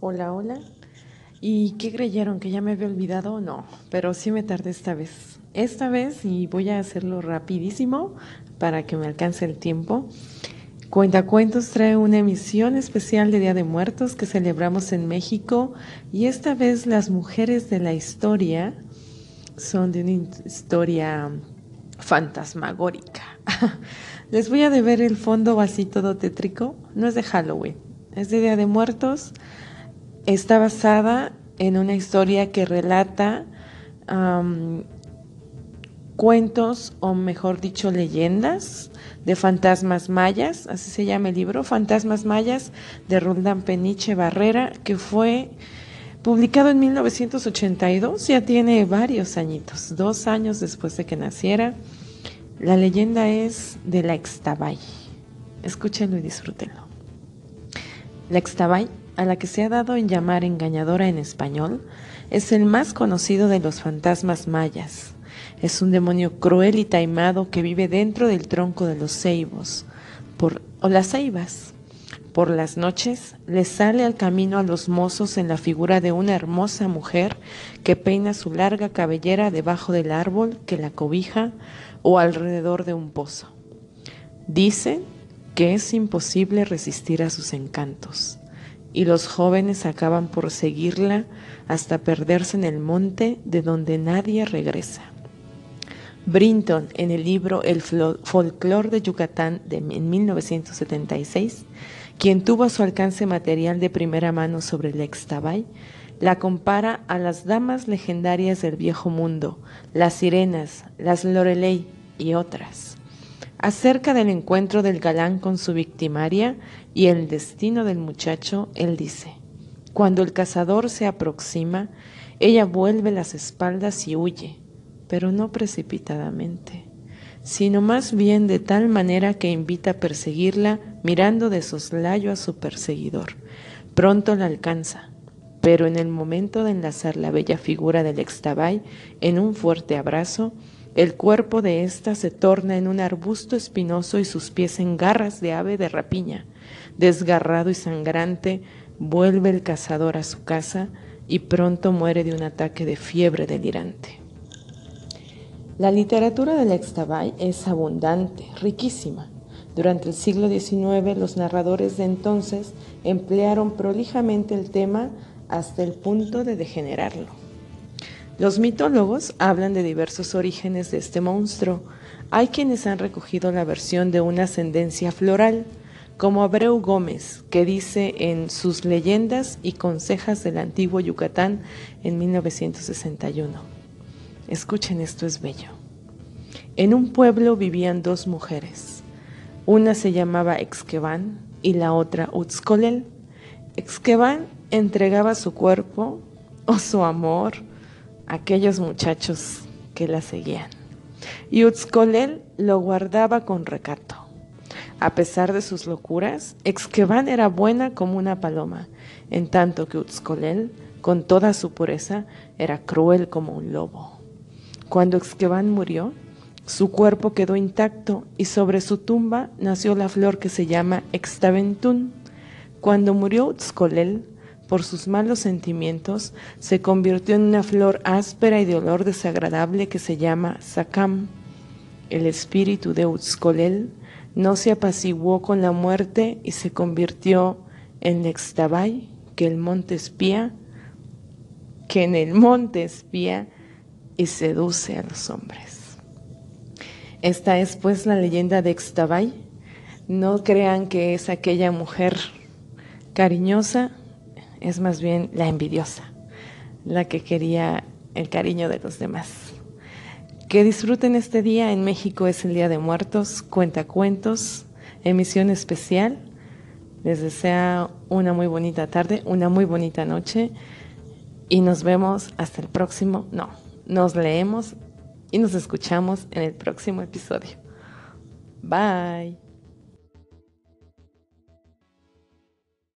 Hola, hola. ¿Y qué creyeron? ¿Que ya me había olvidado? No, pero sí me tardé esta vez. Esta vez, y voy a hacerlo rapidísimo para que me alcance el tiempo. Cuentacuentos trae una emisión especial de Día de Muertos que celebramos en México y esta vez las mujeres de la historia son de una historia fantasmagórica. Les voy a deber el fondo así todo tétrico. No es de Halloween, es de Día de Muertos está basada en una historia que relata cuentos, o mejor dicho, leyendas de fantasmas mayas, así se llama el libro, Fantasmas Mayas, de Roldán Peniche Barrera, que fue publicado en 1982, ya tiene varios añitos, dos años después de que naciera. La leyenda es de la Extabay. Escúchenlo y disfrútenlo. La Extabay a la que se ha dado en llamar engañadora en español, es el más conocido de los fantasmas mayas. Es un demonio cruel y taimado que vive dentro del tronco de los ceibos, por, o las ceibas. Por las noches le sale al camino a los mozos en la figura de una hermosa mujer que peina su larga cabellera debajo del árbol que la cobija o alrededor de un pozo. Dice que es imposible resistir a sus encantos y los jóvenes acaban por seguirla hasta perderse en el monte de donde nadie regresa. Brinton, en el libro El folclore de Yucatán de, en 1976, quien tuvo a su alcance material de primera mano sobre el Extabay, la compara a las damas legendarias del viejo mundo, las sirenas, las Lorelei y otras. Acerca del encuentro del galán con su victimaria y el destino del muchacho, él dice, cuando el cazador se aproxima, ella vuelve las espaldas y huye, pero no precipitadamente, sino más bien de tal manera que invita a perseguirla mirando de soslayo a su perseguidor. Pronto la alcanza, pero en el momento de enlazar la bella figura del extabay en un fuerte abrazo, el cuerpo de ésta se torna en un arbusto espinoso y sus pies en garras de ave de rapiña. Desgarrado y sangrante, vuelve el cazador a su casa y pronto muere de un ataque de fiebre delirante. La literatura del Extabay es abundante, riquísima. Durante el siglo XIX los narradores de entonces emplearon prolijamente el tema hasta el punto de degenerarlo. Los mitólogos hablan de diversos orígenes de este monstruo. Hay quienes han recogido la versión de una ascendencia floral, como Abreu Gómez, que dice en sus leyendas y consejas del antiguo Yucatán en 1961. Escuchen, esto es bello. En un pueblo vivían dos mujeres. Una se llamaba Exqueban y la otra Utzcolel. Exqueban entregaba su cuerpo o su amor aquellos muchachos que la seguían. Y lo guardaba con recato. A pesar de sus locuras, Exqueban era buena como una paloma, en tanto que Utzcolel, con toda su pureza, era cruel como un lobo. Cuando Exqueban murió, su cuerpo quedó intacto y sobre su tumba nació la flor que se llama Extaventún. Cuando murió Utzcolel, por sus malos sentimientos, se convirtió en una flor áspera y de olor desagradable que se llama Sakam. El espíritu de Utzcolel no se apaciguó con la muerte y se convirtió en Extabay, que el monte espía, que en el monte espía y seduce a los hombres. Esta es pues la leyenda de Extabay. No crean que es aquella mujer cariñosa es más bien la envidiosa, la que quería el cariño de los demás. Que disfruten este día. En México es el Día de Muertos, cuenta cuentos, emisión especial. Les desea una muy bonita tarde, una muy bonita noche y nos vemos hasta el próximo, no, nos leemos y nos escuchamos en el próximo episodio. Bye.